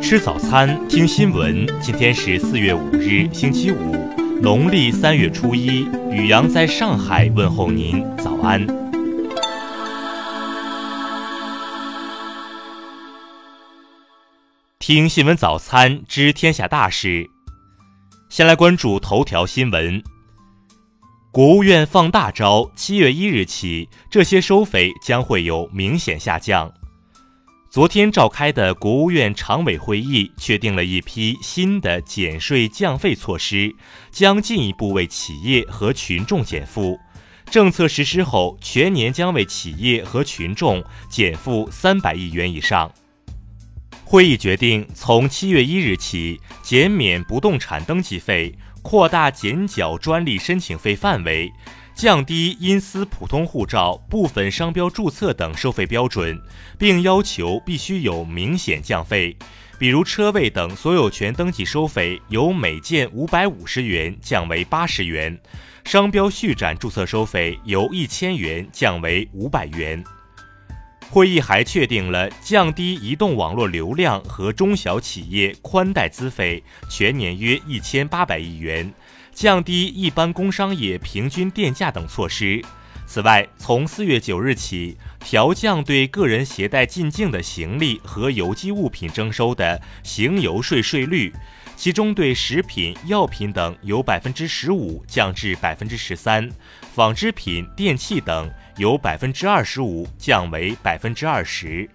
吃早餐，听新闻。今天是四月五日，星期五，农历三月初一。雨阳在上海问候您，早安。听新闻早餐，知天下大事。先来关注头条新闻。国务院放大招，七月一日起，这些收费将会有明显下降。昨天召开的国务院常委会议确定了一批新的减税降费措施，将进一步为企业和群众减负。政策实施后，全年将为企业和群众减负三百亿元以上。会议决定，从七月一日起，减免不动产登记费，扩大减缴专利申请费范围。降低因私普通护照、部分商标注册等收费标准，并要求必须有明显降费，比如车位等所有权登记收费由每件五百五十元降为八十元，商标续展注册收费由一千元降为五百元。会议还确定了降低移动网络流量和中小企业宽带资费，全年约一千八百亿元。降低一般工商业平均电价等措施。此外，从四月九日起，调降对个人携带进境的行李和邮寄物品征收的行邮税税率，其中对食品、药品等由百分之十五降至百分之十三，纺织品、电器等由百分之二十五降为百分之二十。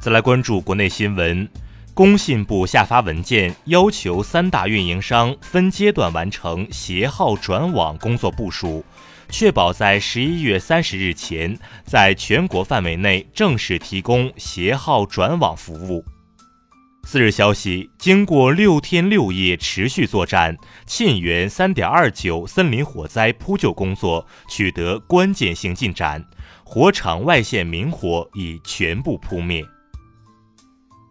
再来关注国内新闻。工信部下发文件，要求三大运营商分阶段完成携号转网工作部署，确保在十一月三十日前，在全国范围内正式提供携号转网服务。四日消息，经过六天六夜持续作战，沁源三点二九森林火灾扑救工作取得关键性进展，火场外线明火已全部扑灭。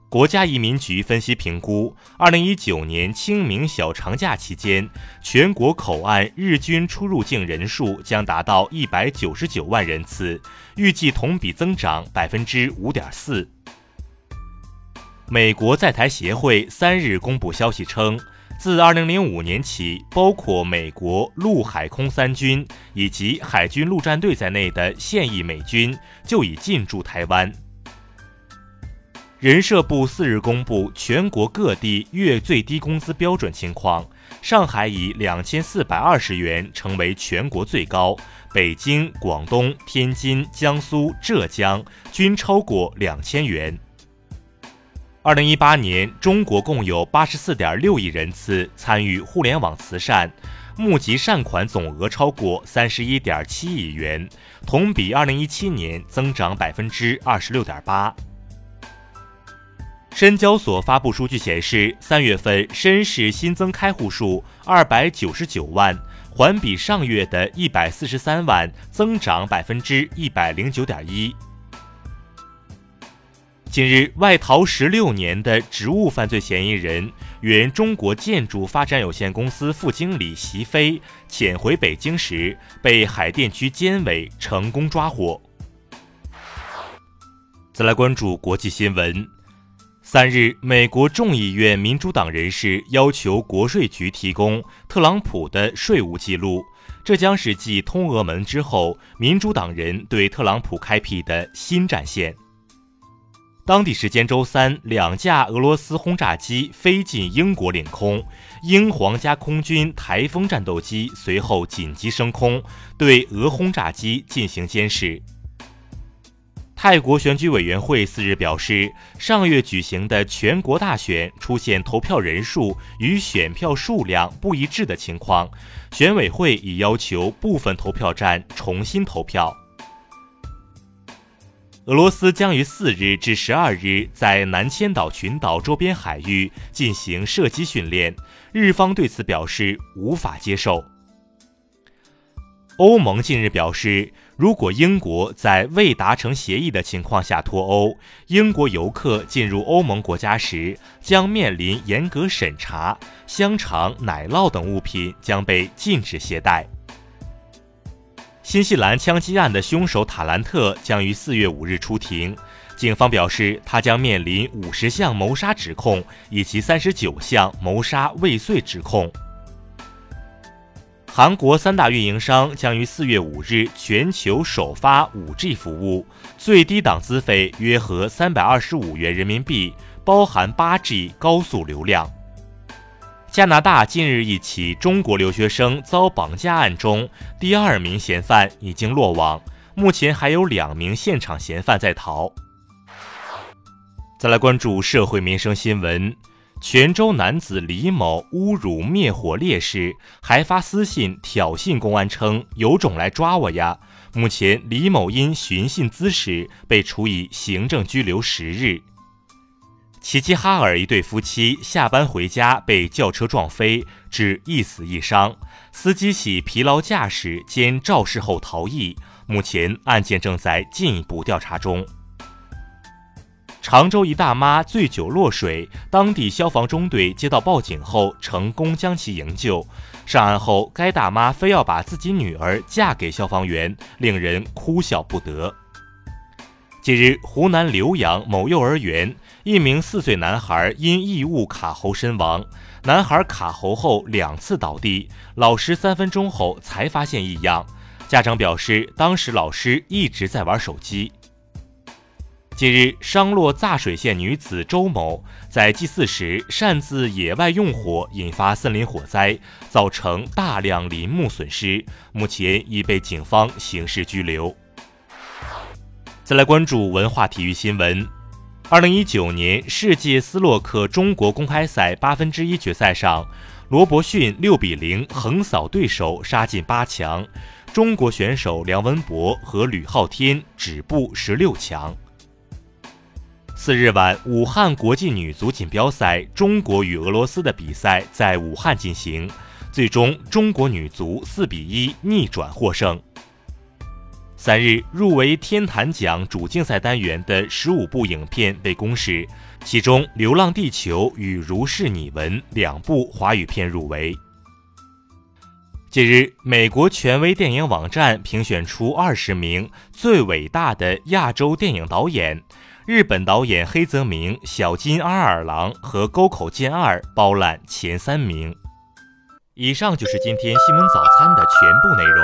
国家移民局分析评估，二零一九年清明小长假期间，全国口岸日均出入境人数将达到一百九十九万人次，预计同比增长百分之五点四。美国在台协会三日公布消息称，自二零零五年起，包括美国陆海空三军以及海军陆战队在内的现役美军就已进驻台湾。人社部四日公布全国各地月最低工资标准情况，上海以两千四百二十元成为全国最高，北京、广东、天津、江苏、浙江均超过两千元。二零一八年，中国共有八十四点六亿人次参与互联网慈善，募集善款总额超过三十一点七亿元，同比二零一七年增长百分之二十六点八。深交所发布数据显示，三月份深市新增开户数二百九十九万，环比上月的一百四十三万增长百分之一百零九点一。近日，外逃十六年的职务犯罪嫌疑人、原中国建筑发展有限公司副经理席飞潜回北京时，被海淀区监委成功抓获。再来关注国际新闻。三日，美国众议院民主党人士要求国税局提供特朗普的税务记录，这将是继通俄门之后，民主党人对特朗普开辟的新战线。当地时间周三，两架俄罗斯轰炸机飞进英国领空，英皇家空军台风战斗机随后紧急升空，对俄轰炸机进行监视。泰国选举委员会四日表示，上月举行的全国大选出现投票人数与选票数量不一致的情况，选委会已要求部分投票站重新投票。俄罗斯将于四日至十二日在南千岛群岛周边海域进行射击训练，日方对此表示无法接受。欧盟近日表示，如果英国在未达成协议的情况下脱欧，英国游客进入欧盟国家时将面临严格审查，香肠、奶酪等物品将被禁止携带。新西兰枪击案的凶手塔兰特将于四月五日出庭。警方表示，他将面临五十项谋杀指控以及三十九项谋杀未遂指控。韩国三大运营商将于四月五日全球首发五 G 服务，最低档资费约合三百二十五元人民币，包含八 G 高速流量。加拿大近日一起中国留学生遭绑架案中，第二名嫌犯已经落网，目前还有两名现场嫌犯在逃。再来关注社会民生新闻。泉州男子李某侮辱灭火烈士，还发私信挑衅公安，称有种来抓我呀！目前李某因寻衅滋事被处以行政拘留十日。齐齐哈尔一对夫妻下班回家被轿车撞飞，致一死一伤，司机系疲劳驾驶兼肇事后逃逸，目前案件正在进一步调查中。常州一大妈醉酒落水，当地消防中队接到报警后，成功将其营救。上岸后，该大妈非要把自己女儿嫁给消防员，令人哭笑不得。近日，湖南浏阳某幼儿园，一名四岁男孩因异物卡喉身亡。男孩卡喉后两次倒地，老师三分钟后才发现异样。家长表示，当时老师一直在玩手机。近日，商洛柞水县女子周某在祭祀时擅自野外用火，引发森林火灾，造成大量林木损失，目前已被警方刑事拘留。再来关注文化体育新闻。二零一九年世界斯洛克中国公开赛八分之一决赛上，罗伯逊六比零横扫对手，杀进八强。中国选手梁文博和吕昊天止步十六强。四日晚，武汉国际女足锦标赛，中国与俄罗斯的比赛在武汉进行，最终中国女足四比一逆转获胜。三日，入围天坛奖主竞赛单元的十五部影片被公示，其中《流浪地球》与《如是你闻》两部华语片入围。近日，美国权威电影网站评选出二十名最伟大的亚洲电影导演。日本导演黑泽明、小津安二郎和沟口健二包揽前三名。以上就是今天新闻早餐的全部内容，